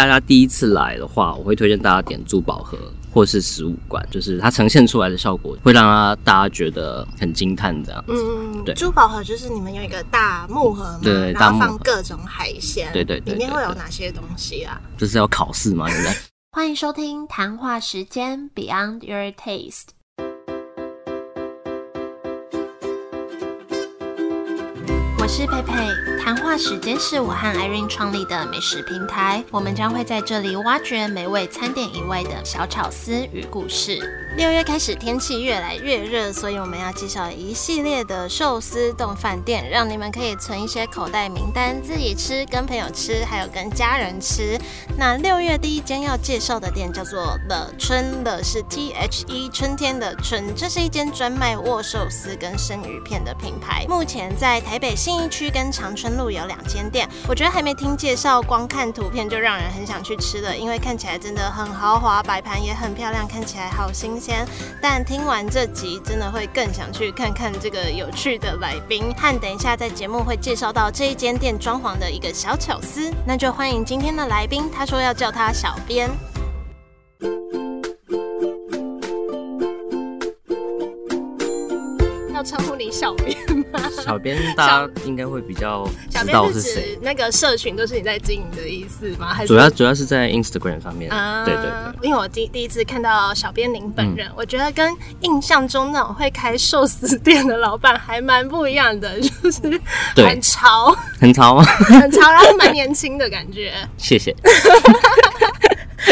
大家第一次来的话，我会推荐大家点珠宝盒或是十五罐，就是它呈现出来的效果会让它大家觉得很惊叹这样子。嗯，对珠宝盒就是你们有一个大木盒嘛，然后对大木放各种海鲜，对对对里面对对会有哪些东西啊？就是要考试吗？现在？欢迎收听谈话时间 Beyond Your Taste。我是佩佩，谈话时间是我和 Irene 创立的美食平台，我们将会在这里挖掘美味餐点以外的小巧思与故事。六月开始，天气越来越热，所以我们要介绍一系列的寿司冻饭店，让你们可以存一些口袋名单，自己吃、跟朋友吃，还有跟家人吃。那六月第一间要介绍的店叫做乐春，乐是 T H E 春天的春，这是一间专卖握寿司跟生鱼片的品牌。目前在台北信义区跟长春路有两间店，我觉得还没听介绍，光看图片就让人很想去吃了，因为看起来真的很豪华，摆盘也很漂亮，看起来好新鲜。但听完这集，真的会更想去看看这个有趣的来宾，和等一下在节目会介绍到这一间店装潢的一个小巧思。那就欢迎今天的来宾，他说要叫他小编。要称呼你小编？小编大家应该会比较知小编是道是谁指，那个社群都是你在经营的意思吗？还是主要主要是在 Instagram 上面。啊对对对。因为我第第一次看到小编您本嗯人，我觉得跟印象中那种会开寿司店的老板还蛮不一样的，就是对很潮，很潮吗？很潮，然后蛮年轻的感觉。谢谢。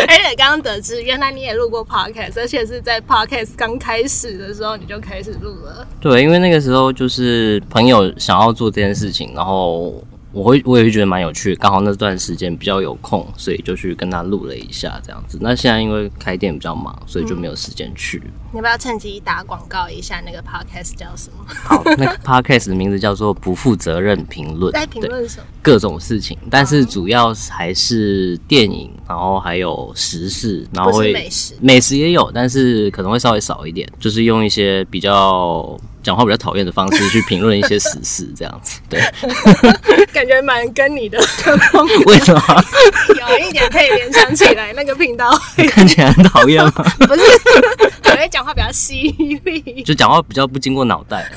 而且刚刚得知，原来你也录过 podcast，而且是在 podcast 刚开始的时候你就开始录了。对，因为那个时候就是朋友想要做这件事情，然后我会我也会觉得蛮有趣的，刚好那段时间比较有空，所以就去跟他录了一下这样子。那现在因为开店比较忙，所以就没有时间去。你要不要趁机打广告一下？那个 podcast 叫什么？好，那个 podcast 的名字叫做不负责任评论，在评对论什么？各种事情，但是主要还是电影，然后还有时事，然后会美食美食也有，但是可能会稍微少一点，就是用一些比较讲话比较讨厌的方式去评论一些时事，这样子。对，感觉蛮跟你的风格为什么有一点可以联想起来，那个频道会看起来很讨厌吗？不是，我会讲话比较犀利。就讲话比较不经过脑袋。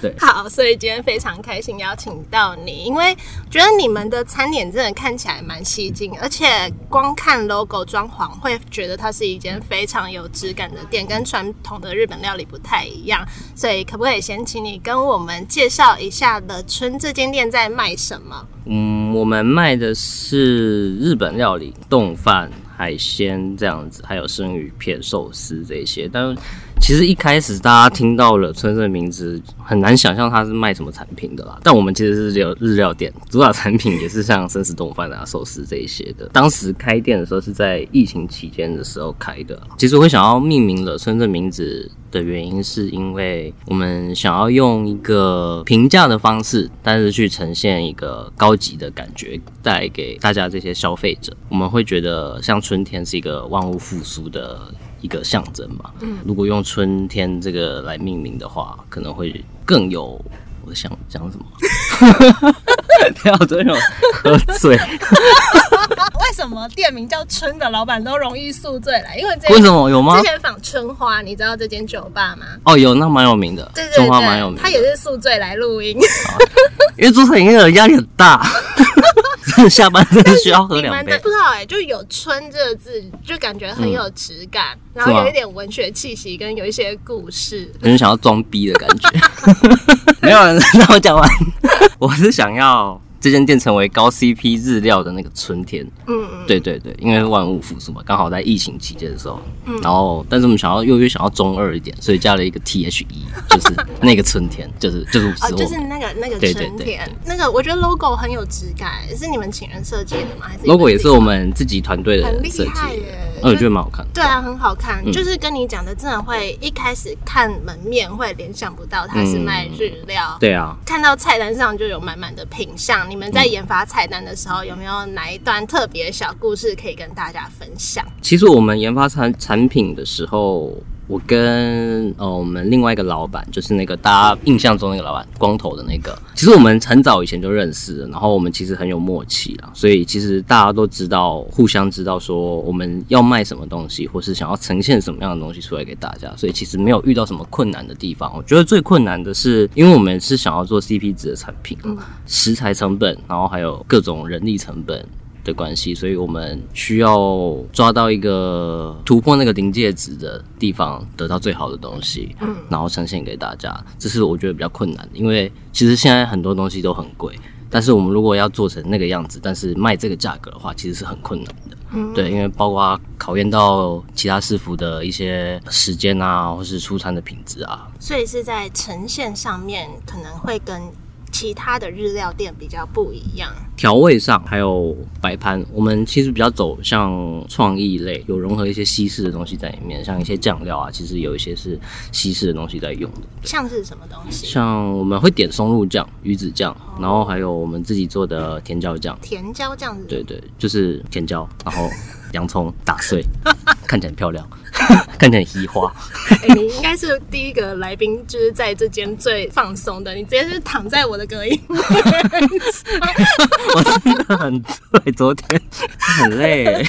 对，好，所以今天非常开心邀请到你，因为觉得你们的餐点真的看起来蛮吸睛，而且光看 logo 装潢会觉得它是一间非常有质感的店，跟传统的日本料理不太一样。所以可不可以先请你跟我们介绍一下的春这间店在卖什么？嗯，我们卖的是日本料理、冻饭、海鲜这样子，还有生鱼片、寿司这些。但其实一开始大家听到了村这名字，很难想象它是卖什么产品的啦。但我们其实是有日料店，主打产品也是像生食冻饭啊、寿司这一些的。当时开店的时候是在疫情期间的时候开的。其实我想要命名了村这名字的原因，是因为我们想要用一个平价的方式，但是去呈现一个高级的感觉，带给大家这些消费者。我们会觉得像春天是一个万物复苏的一个象征嘛。嗯，如果用春天这个来命名的话，可能会更有。我想讲什么？不要真有喝醉，为什么店名叫春的老板都容易宿醉来？因为这为什么有吗之？前访春花，你知道这间酒吧吗？哦，有，那蛮有名的，对对中华蛮有对，名的。他也是宿醉来录音。因为做餐饮业的压力很大，下班真的需要喝两杯。不知道哎、就有“春”这个字，就感觉很有质感，然后有一点文学气息，跟有一些故事。很想要装逼的感觉。没有人让我讲完，我是想要这间店成为高 CP 日料的那个春天。嗯嗯，对对对，因为万物复苏嘛，刚好在疫情期间的时候，然后但是我们想要又又想要中二一点，所以加了一个 T H E，就是那个春天，就是就是哦，就是那个那个对对对。春天，那个我觉得 logo 很有质感，是你们请人设计的吗？还是 logo 也是我们自己团队的设计害耶的，嗯，我觉得蛮好看的。对啊，很好看，嗯。就是跟你讲的，真的会一开始看门面会联想不到它是卖日料。对啊，看到菜单上就有满满的品相，你们在研发菜单的时候，有没有哪一段特别小故事可以跟大家分享？其实我们研发产产品的时候，我跟呃我们另外一个老板，就是那个大家印象中那个老板，光头的那个，其实我们很早以前就认识了，然后我们其实很有默契啊，所以其实大家都知道，互相知道说我们要卖什么东西，或是想要呈现什么样的东西出来给大家，所以其实没有遇到什么困难的地方。我觉得最困难的是，因为我们是想要做 CP 值的产品，食材成本，然后还有各种人力成本。的关系，所以我们需要抓到一个突破那个临界值的地方，得到最好的东西，嗯，然后呈现给大家。这是我觉得比较困难的，因为其实现在很多东西都很贵，但是我们如果要做成那个样子，但是卖这个价格的话，其实是很困难的。嗯，对，因为包括考验到其他师傅的一些时间啊，或是出餐的品质啊，所以是在呈现上面可能会跟。其他的日料店比较不一样，调味上还有摆盘，我们其实比较走向创意类，有融合一些西式的东西在里面，像一些酱料啊，其实有一些是西式的东西在用的。像是什么东西？像我们会点松露酱、鱼子酱，然后还有我们自己做的甜椒酱。甜椒酱？对对，就是甜椒，然后洋葱打碎，看起来很漂亮。看起来很花。哎，你应该是第一个来宾，就是在这间最放松的。你直接是躺在我的隔音。我真的很对，昨天很累。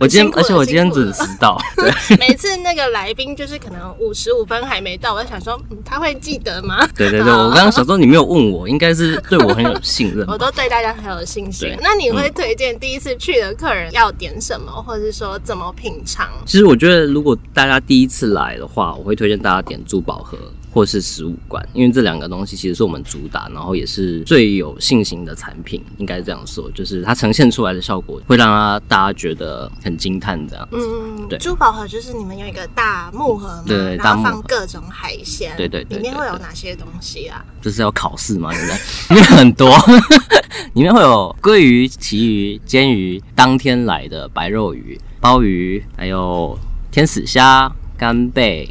我今天，而且我今天准时到。每次那个来宾就是可能五十五分还没到，我就想说他会记得吗？对对对，我刚刚想说你没有问我，应该是对我很有信任。我都对大家很有信心。那你会推荐第一次去的客人要点什么，或者是说怎么品尝？其实我觉得，如果大家第一次来的话，我会推荐大家点珠宝盒。或是十五罐，因为这两个东西其实是我们主打，然后也是最有信心的产品，应该这样说，就是它呈现出来的效果会让它大家觉得很惊叹这样。嗯，对。珠宝盒就是你们有一个大木盒嘛，对，然后放各种海鲜，对对，里面会有哪些东西啊？这是要考试吗？现在 里面很多，里面会有鲑鱼、旗鱼、煎鱼，当天来的白肉鱼、鲍鱼，还有天使虾、干贝、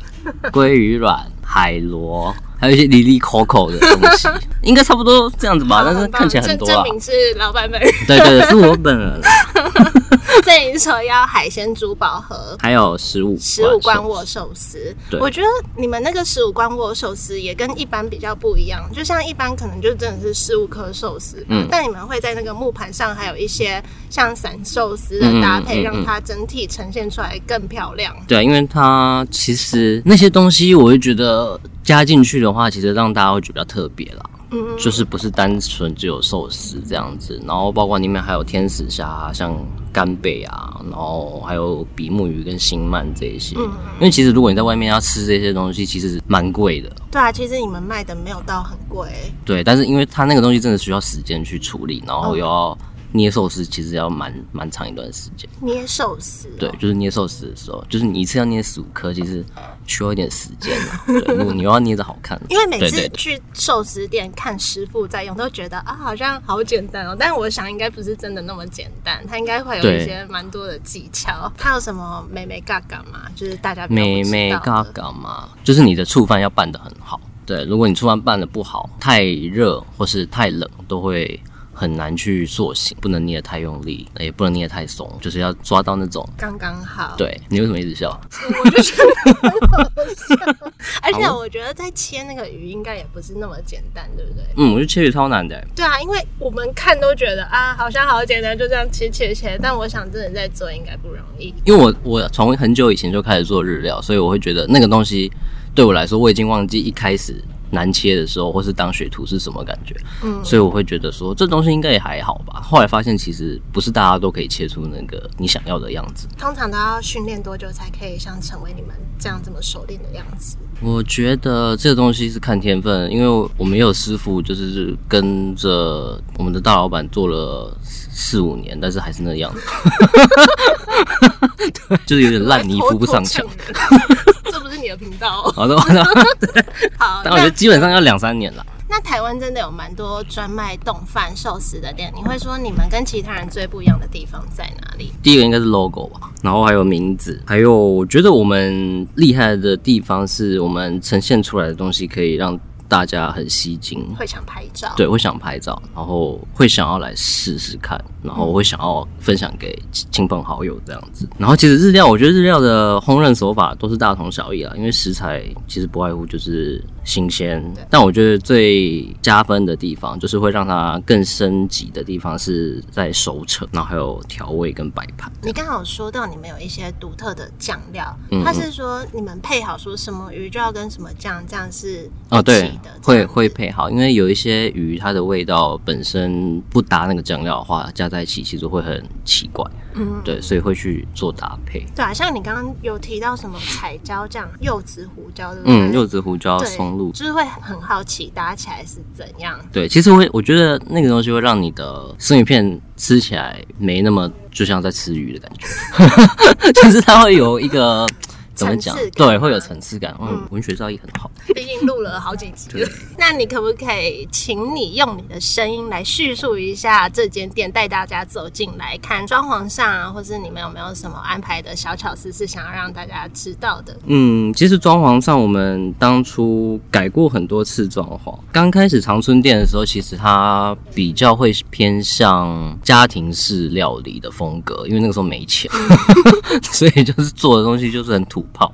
鲑鱼卵。海螺，还有一些里里口口的东西，应该差不多这样子吧。但是看起来很多啊。证明是老板本人。对对对，是我本人。这一说要海鲜珠宝盒，还有十五十五罐握寿司。我觉得你们那个十五罐握寿司也跟一般比较不一样，就像一般可能就真的是十五颗寿司，嗯，但你们会在那个木盘上还有一些像散寿司的搭配，让它整体呈现出来更漂亮。对，因为它其实那些东西，我会觉得加进去的话，其实让大家会觉得比较特别啦。嗯就是不是单纯只有寿司这样子，然后包括里面还有天使虾，像干贝啊，然后还有比目鱼跟星鳗这一些。嗯，因为其实如果你在外面要吃这些东西，其实蛮贵的。对啊，其实你们卖的没有到很贵。对，但是因为它那个东西真的需要时间去处理，然后又要。捏寿司其实要蛮蛮长一段时间。捏寿司，对，就是捏寿司的时候，就是你一次要捏十五颗，其实需要一点时间 对，如果你要捏的好看，因为每次去寿司店看师傅在用，都觉得啊，好像好简单哦。但是我想应该不是真的那么简单，它应该会有一些蛮多的技巧。它有什么美美嘎嘎嘛？就是大家美美嘎嘎嘛？就是你的触饭要拌的很好。对，如果你触饭拌的不好，太热或是太冷，都会。很难去塑形，不能捏得太用力，也不能捏得太松，就是要抓到那种刚刚好。对你为什么一直笑？我就觉得，而且我觉得在切那个鱼应该也不是那么简单，对不对？嗯，我觉得切鱼超难的。对啊，因为我们看都觉得啊，好像好简单，就这样切切切。但我想真的在做应该不容易。因为我我从很久以前就开始做日料，所以我会觉得那个东西对我来说，我已经忘记一开始。难切的时候，或是当学徒是什么感觉？嗯，所以我会觉得说这东西应该也还好吧。后来发现其实不是大家都可以切出那个你想要的样子。通常都要训练多久才可以像成为你们这样这么熟练的样子？我觉得这个东西是看天分，因为我们也有师傅就是跟着我们的大老板做了四五年，但是还是那样 子，就是有点烂泥扶不上墙。你的频道，好的，好的，好。但我觉得基本上要两三年了。那台湾真的有蛮多专卖冻饭寿司的店，你会说你们跟其他人最不一样的地方在哪里？第一个应该是 logo 吧，然后还有名字，还有我觉得我们厉害的地方是我们呈现出来的东西可以让大家很吸睛，会想拍照，对，会想拍照，然后会想要来试试看，然后会想要分享给亲朋好友这样子。然后其实日料，我觉得日料的烹饪手法都是大同小异啊，因为食材其实不外乎就是新鲜。但我觉得最加分的地方，就是会让它更升级的地方是在熟成，然后还有调味跟摆盘。你刚好说到你们有一些独特的酱料，它是说你们配好说什么鱼就要跟什么酱，这样是哦对的，会会配好，因为有一些鱼它的味道本身不搭那个酱料的话，加在一起其实会很奇怪。嗯，对，所以会去做搭配。对啊，像你刚刚有提到什么彩椒酱、柚子胡椒，对不对？嗯，柚子胡椒、松露，就是会很好奇搭起来是怎样。对，其实我，我觉得那个东西会让你的生鱼片吃起来没那么就像在吃鱼的感觉，就是它会有一个。怎么讲？对，会有层次感。嗯，文学造诣很好。毕竟录了好几集。那你可不可以请你用你的声音来叙述一下这间店，带大家走进来看装潢上啊，或是你们有没有什么安排的小巧思是想要让大家知道的？嗯，其实装潢上我们当初改过很多次装潢。刚开始长春店的时候，其实它比较会偏向家庭式料理的风格，因为那个时候没钱，所以就是做的东西就是很土。泡，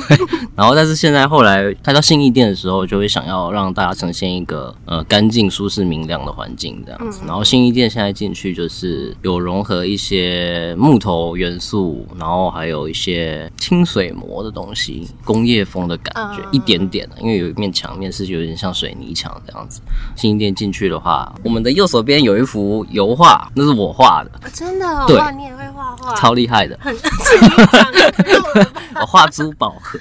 然后但是现在后来开到信义店的时候，就会想要让大家呈现一个呃干净、舒适、明亮的环境这样子。然后信义店现在进去就是有融合一些木头元素，然后还有一些清水膜的东西，工业风的感觉一点点的，因为有一面墙面是有点像水泥墙这样子。信义店进去的话，我们的右手边有一幅油画，那是我画的，真的？对，你也会画画，超厉害的。画珠宝盒，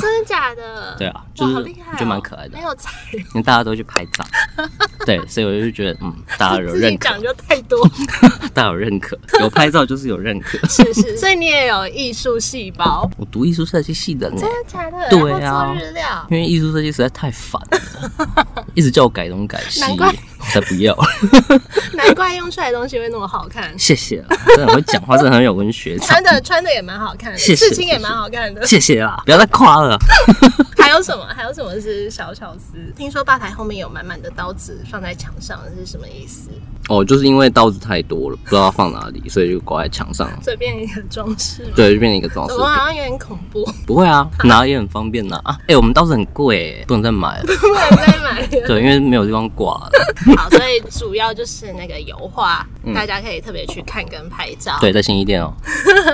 真的假的？对啊，就是就蛮可爱的，没有才，因为大家都去拍照，对，所以我就觉得，嗯，大家有认可，讲究太多，大家有认可，有拍照就是有认可，是是，所以你也有艺术细胞，我读艺术设计系的，真的假的？对啊，日料，因为艺术设计实在太烦了，一直叫我改东改西，难怪才不要，难怪用出来的东西会那么好看，谢谢，真的很会讲话，真的很有文学，穿的穿的也蛮好看，的，事情也蛮好看的。谢谢啦，不要再夸了。还有什么？还有什么是小巧思？听说吧台后面有满满的刀子放在墙上，是什么意思？哦，就是因为刀子太多了，不知道放哪里，所以就挂在墙上，所以变成一个装饰。对，就变成一个装饰。我好像有点恐怖。不会啊，拿也很方便呐。啊，哎，我们刀子很贵，不能再买了。不能再买了。对，因为没有地方挂了。好，所以主要就是那个油画，大家可以特别去看跟拍照。对，在新一店哦，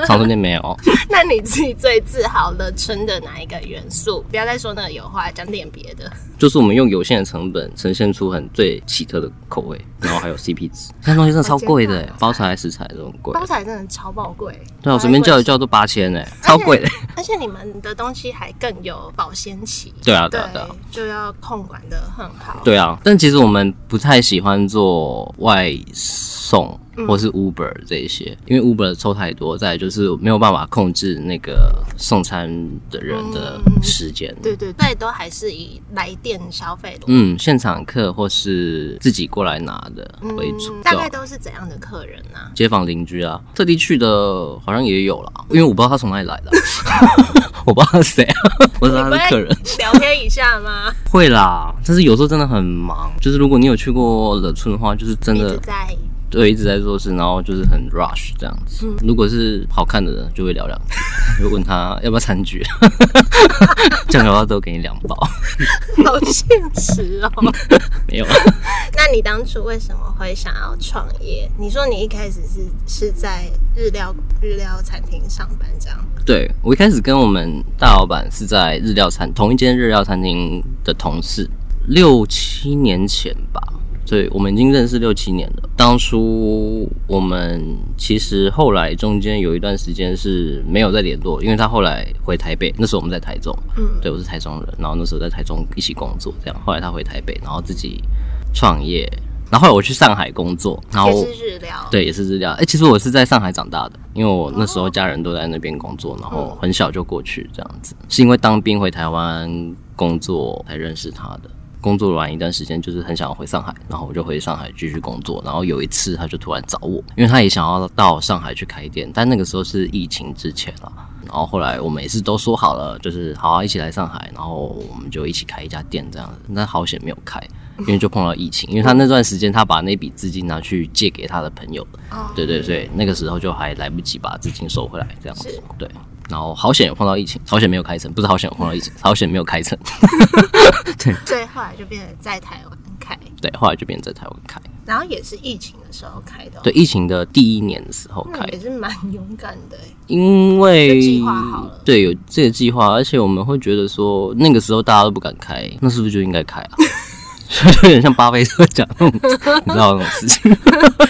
长春店没有。那你自己最自豪的春的哪一个元素？不要再说那个油画，讲点别的。就是我们用有限的成本呈现出很最奇特的口味，然后还有 CP 值。那东西真的超贵的，包材食材都很贵。包材真的超爆贵。对啊，随便叫一叫都八千哎，超贵的。而且你们的东西还更有保鲜期。对啊，对啊，对啊，就要控管的很好。对啊，但其实我们不太喜欢做外送。或是 Uber 这一些，因为 Uber 抽太多，再就是没有办法控制那个送餐的人的时间。对对，对，都还是以来电消费的。嗯，现场客或是自己过来拿的为主。大概都是怎样的客人呢？街坊邻居啊，特地去的好像也有了，因为我不知道他从哪里来的，我不知道谁啊，我知道他是客人。聊天一下吗？会啦，但是有时候真的很忙。就是如果你有去过乐村的话，就是真的在。对，一直在做事，然后就是很 rush 这样子。如果是好看的人，就会聊两句，就问他要不要餐具，酱油都给你两包。好现实哦。没有。那你当初为什么会想要创业？你说你一开始是是在日料日料餐厅上班这样？对，我一开始跟我们大老板是在日料餐同一间日料餐厅的同事，六七年前吧。对，我们已经认识六七年了。当初我们其实后来中间有一段时间是没有再联络，因为他后来回台北，那时候我们在台中，嗯，对我是台中人，然后那时候在台中一起工作，这样。后来他回台北，然后自己创业，然后后来我去上海工作，然后也是日料，对，也是日料。哎，其实我是在上海长大的，因为我那时候家人都在那边工作，然后很小就过去这样子，是因为当兵回台湾工作才认识他的。工作完一段时间，就是很想要回上海，然后我就回上海继续工作。然后有一次，他就突然找我，因为他也想要到上海去开店，但那个时候是疫情之前了。然后后来我们也是都说好了，就是好啊，一起来上海，然后我们就一起开一家店这样子。但好险没有开，因为就碰到疫情，因为他那段时间他把那笔资金拿去借给他的朋友，对对对，那个时候就还来不及把资金收回来这样子，对。然后好险有碰到疫情，好险没有开成，不是好险有碰到疫情，好险没有开成。对，所以后来就变成在台湾开。对，后来就变成在台湾开。然后也是疫情的时候开的。对，疫情的第一年的时候开，也是蛮勇敢的。因为计划好了，对，有这个计划，而且我们会觉得说，那个时候大家都不敢开，那是不是就应该开啊？就有点像巴菲特讲那种，你知道那种事情，走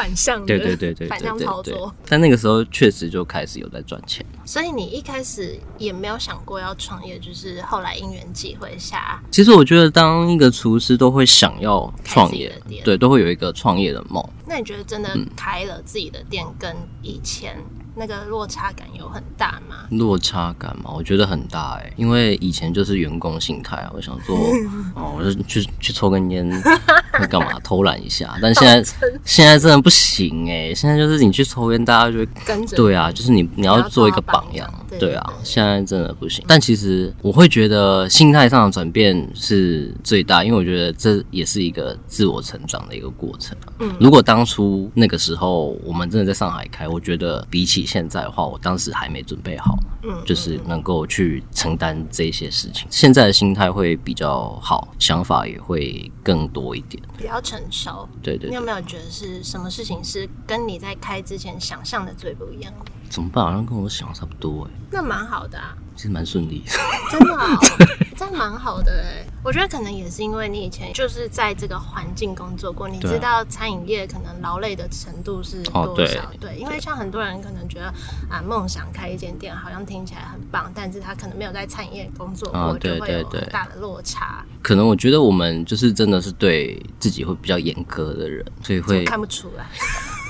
反向，对对对对，反向操作。但那个时候确实就开始有在赚钱。所以你一开始也没有想过要创业，就是后来因缘际会下。其实我觉得，当一个厨师都会想要创业，对，都会有一个创业的梦。那你觉得真的开了自己的店，跟以前？那个落差感有很大吗？落差感嘛，我觉得很大哎，因为以前就是员工心态啊，我想说 哦，我就去去抽根烟，干嘛偷懒一下？但现在现在真的不行哎，现在就是你去抽烟，大家就会跟着。对啊，就是你你要做一个榜样，对啊，现在真的不行。但其实我会觉得心态上的转变是最大，因为我觉得这也是一个自我成长的一个过程。嗯，如果当初那个时候我们真的在上海开，我觉得比起现在的话，我当时还没准备好，嗯，就是能够去承担这些事情。现在的心态会比较好，想法也会更多一点，比较成熟。对对，你有没有觉得是什么事情是跟你在开之前想象的最不一样的？怎么办？好像跟我想的差不多哎。那蛮好的啊，其实蛮顺利，真的，真蛮好的哎。我觉得可能也是因为你以前就是在这个环境工作过，你知道餐饮业可能劳累的程度是多少？对，因为像很多人可能觉得啊，梦想开一间店好像听起来很棒，但是他可能没有在餐饮业工作过，就会有很大的落差。可能我觉得我们就是真的是对自己会比较严格的人，所以会看不出来，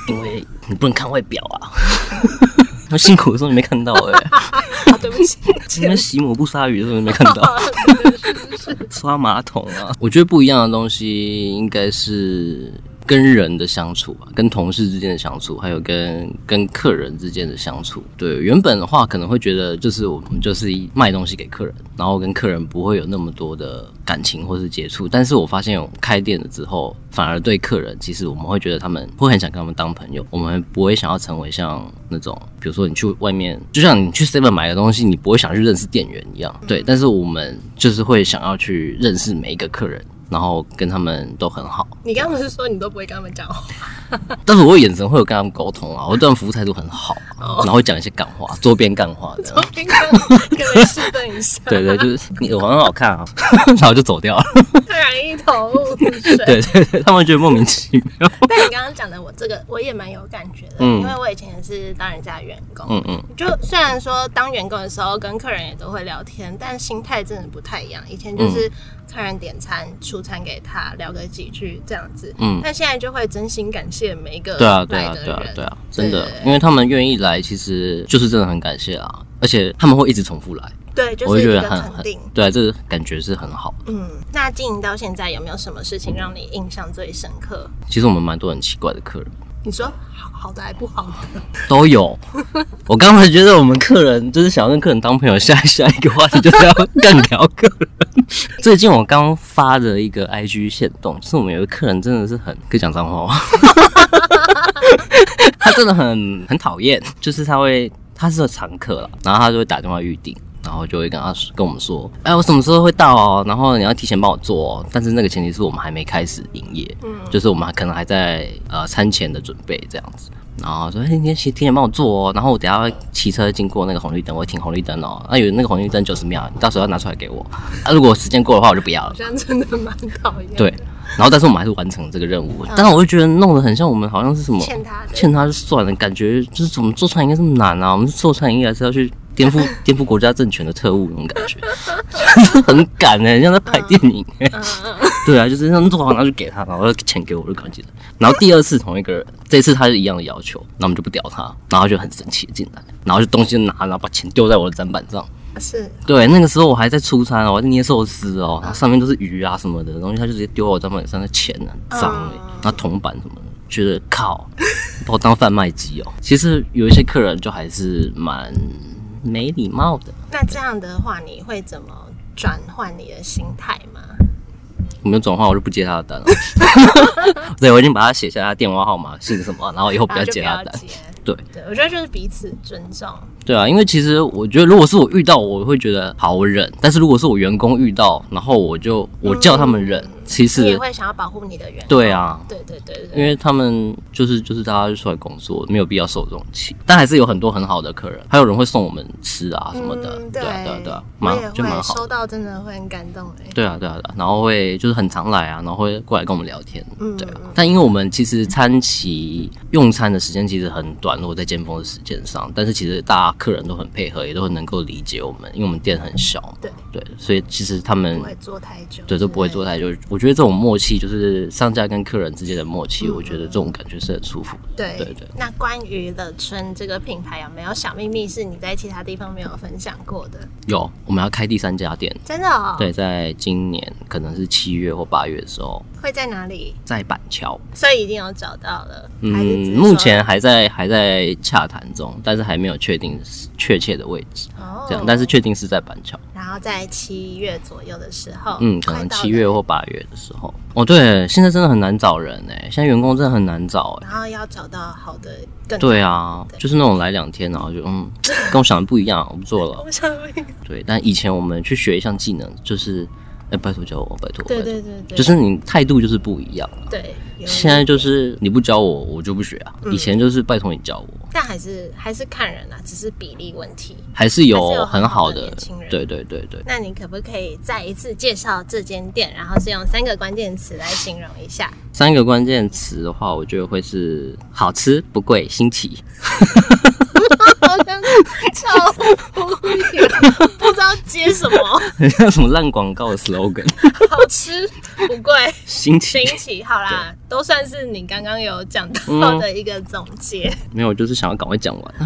因为你不能看外表啊。他辛苦的时候你没看到哎，对不起，你们洗抹布鲨鱼的时候没看到，刷马桶啊，我觉得不一样的东西应该是。跟人的相处啊，跟同事之间的相处，还有跟跟客人之间的相处。对，原本的话可能会觉得，就是我们就是卖东西给客人，然后跟客人不会有那么多的感情或是接触。但是我发现，我开店了之后，反而对客人，其实我们会觉得他们会很想跟他们当朋友。我们不会想要成为像那种，比如说你去外面，就像你去 Seven 买个东西，你不会想去认识店员一样。对，但是我们就是会想要去认识每一个客人。然后跟他们都很好。你刚刚不是说你都不会跟他们讲话？但是我眼神会有跟他们沟通啊，我对他们服务态度很好，然后会讲一些干话，桌边干话的。桌边干话，可能示范一下。对对，就是你耳环很好看啊，然后就走掉了。突然一头雾水。对对对，他们觉得莫名其妙。但你刚刚讲的，我这个我也蛮有感觉的，因为我以前也是当人家员工。嗯嗯。就虽然说当员工的时候跟客人也都会聊天，但心态真的不太一样。以前就是客人点餐出。餐给他聊个几句这样子，嗯，但现在就会真心感谢每一个对啊对啊对啊对啊，真的，因为他们愿意来，其实就是真的很感谢啊，而且他们会一直重复来，对，就是一个肯定，对啊，这个感觉是很好。嗯，那经营到现在有没有什么事情让你印象最深刻？其实我们蛮多很奇怪的客人。你说好好的还不好的 都有。我刚才觉得我们客人就是想要跟客人当朋友，下下一个话题就是要更聊客人。最近我刚发的一个 IG 线动，就是我们有个客人真的是很可以讲脏话吗？他真的很很讨厌，就是他会他是个常客了，然后他就会打电话预定。然后就会跟他跟我们说，哎，我什么时候会到哦？然后你要提前帮我做哦。但是那个前提是我们还没开始营业，嗯，就是我们可能还在呃餐前的准备这样子。然后说，哎，你先提前帮我做哦。然后我等下骑车经过那个红绿灯，我会停红绿灯哦。那有那个红绿灯九十秒，你到时候要拿出来给我。啊，如果时间过的话，我就不要了。这样真的蛮讨厌。对。然后，但是我们还是完成这个任务。但是，我就觉得弄得很像我们好像是什么欠他，欠他就算了。感觉就是怎么做餐饮这么难啊？我们做餐饮还是要去颠覆 颠覆国家政权的特务那种感觉，很赶哎，像在拍电影哎。对啊，就是让做好，然后就给他，然后钱给我就感觉。然后第二次同一个人，这次他是一样的要求，那我们就不屌他，然后就很生气进来，然后就东西拿，然后把钱丢在我的砧板上。是对，那个时候我还在出餐哦，我在捏寿司哦，然后上面都是鱼啊什么的东西，他就直接丢到我砧板上的钱呢，很脏哎，然后铜板什么的，觉得靠，把我当贩卖机哦。其实有一些客人就还是蛮没礼貌的。那这样的话，你会怎么转换你的心态吗？我没有转换，我就不接他的单了。对，我已经把他写下他电话号码、姓什么，然后以后不要接他的单。对，对我觉得就是彼此尊重。对啊，因为其实我觉得，如果是我遇到，我会觉得好忍；但是如果是我员工遇到，然后我就我叫他们忍。其实也会想要保护你的员工。对啊，对对对对，因为他们就是就是大家就出来工作，没有必要受这种气。但还是有很多很好的客人，还有人会送我们吃啊什么的。对啊对啊对啊，蛮就蛮好。收到真的会很感动哎。对啊对啊对啊，然后会就是很常来啊，然后会过来跟我们聊天。嗯，对啊。但因为我们其实餐期用餐的时间其实很短，如果在尖峰的时间上，但是其实大家客人都很配合，也都很能够理解我们，因为我们店很小。对对，所以其实他们不会做太久。对，都不会做太久。我觉得这种默契。就是商家跟客人之间的默契，我觉得这种感觉是很舒服。对对对。那关于乐春这个品牌，有没有小秘密是你在其他地方没有分享过的？有，我们要开第三家店，真的哦？对，在今年可能是七月或八月的时候。会在哪里？在板桥，所以一定有找到了。嗯，目前还在还在洽谈中，但是还没有确定确切的位置。哦，这样，但是确定是在板桥。然后在七月左右的时候，嗯，可能七月或八月的时候。哦，对，现在真的很难找人哎，现在员工真的很难找哎。然后要找到好的，更对啊，就是那种来两天，然后就嗯，跟我想的不一样，我不做了。我想不一样。对，但以前我们去学一项技能，就是。哎，拜托教我，拜托。对对对对，就是你态度就是不一样。对，现在就是你不教我，我就不学啊。以前就是拜托你教我，但还是还是看人啊，只是比例问题。还是有很好的年轻人。对对对对。那你可不可以再一次介绍这间店，然后是用三个关键词来形容一下？三个关键词的话，我觉得会是好吃、不贵、新奇。超不知道接什么，很像什么烂广告的 slogan。好吃不贵，新奇新奇，好啦，都算是你刚刚有讲到的一个总结。没有，就是想要赶快讲完。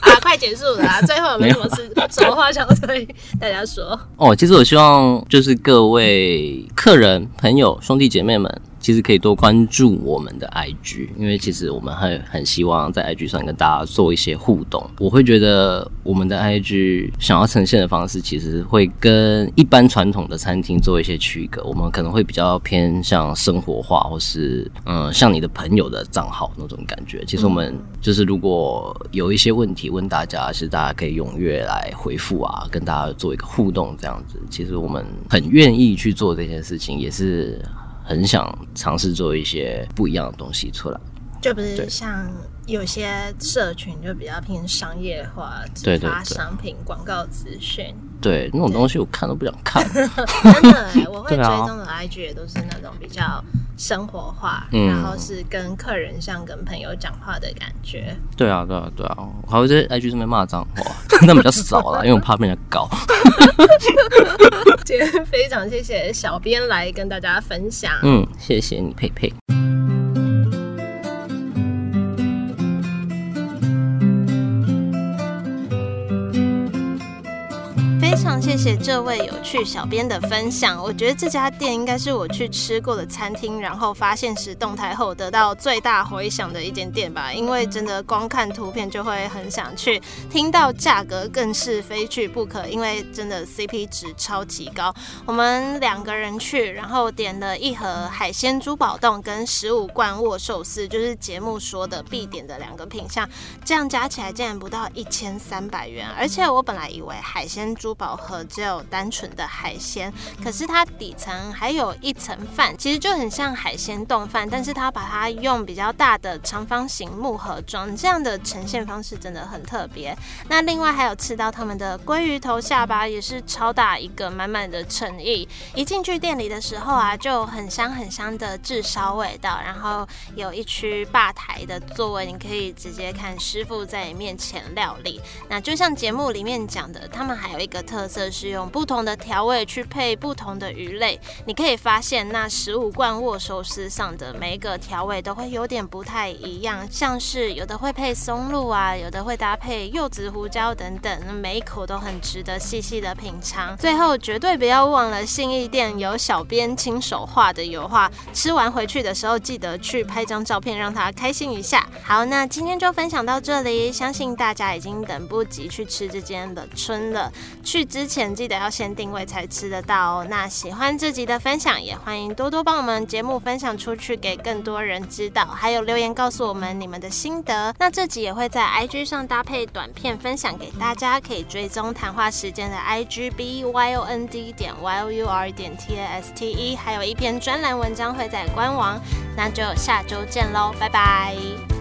啊，快结束了啊！最后有没有什么事、什么话想对大家说？哦，其实我希望就是各位客人、朋友、兄弟姐妹们。其实可以多关注我们的 IG，因为其实我们很很希望在 IG 上跟大家做一些互动。我会觉得我们的 IG 想要呈现的方式，其实会跟一般传统的餐厅做一些区隔。我们可能会比较偏向生活化，或是嗯，像你的朋友的账号那种感觉。其实我们就是如果有一些问题问大家，其实大家可以踊跃来回复啊，跟大家做一个互动这样子。其实我们很愿意去做这件事情，也是。很想尝试做一些不一样的东西出来，就不是像有些社群就比较偏商业化，对发商品广告资讯，对那种东西我看都不想看。真的，我会追踪的 IG 也都是那种比较生活化，然后是跟客人像跟朋友讲话的感觉。对啊，对啊，对啊，我还会在 IG 上面骂脏话，那比较少了，因为我怕被人家搞。今天非常谢谢小编来跟大家分享。嗯，谢谢你，佩佩。谢谢这位有趣小编的分享。我觉得这家店应该是我去吃过的餐厅，然后发现时动态后得到最大回响的一间店吧。因为真的光看图片就会很想去，听到价格更是非去不可。因为真的 CP 值超级高。我们两个人去，然后点了一盒海鲜珠宝冻跟十五罐握寿司，就是节目说的必点的两个品相。这样加起来竟然不到一千三百元。而且我本来以为海鲜珠宝和只有单纯的海鲜，可是它底层还有一层饭，其实就很像海鲜冻饭，但是它把它用比较大的长方形木盒装，这样的呈现方式真的很特别。那另外还有吃到他们的鲑鱼头下巴，也是超大一个，满满的诚意。一进去店里的时候啊，就很香很香的炙烧味道，然后有一区吧台的座位，你可以直接看师傅在你面前料理。那就像节目里面讲的，他们还有一个特。色色是用不同的调味去配不同的鱼类。你可以发现，那十五罐握寿司上的每一个调味都会有点不太一样，像是有的会配松露啊，有的会搭配柚子、胡椒等等，每一口都很值得细细的品尝。最后，绝对不要忘了信义店有小编亲手画的油画，吃完回去的时候记得去拍张照片，让他开心一下。好，那今天就分享到这里，相信大家已经等不及去吃这间的春了。去之前记得要先定位才吃得到哦。那喜欢这集的分享，也欢迎多多帮我们节目分享出去，给更多人知道。还有留言告诉我们你们的心得。那这集也会在 IG 上搭配短片分享给大家，可以追踪谈话时间的 IG B Y O N D 点 Y O U R 点 T A S T E，还有一篇专栏文章会在官网。那就下周见喽，拜拜。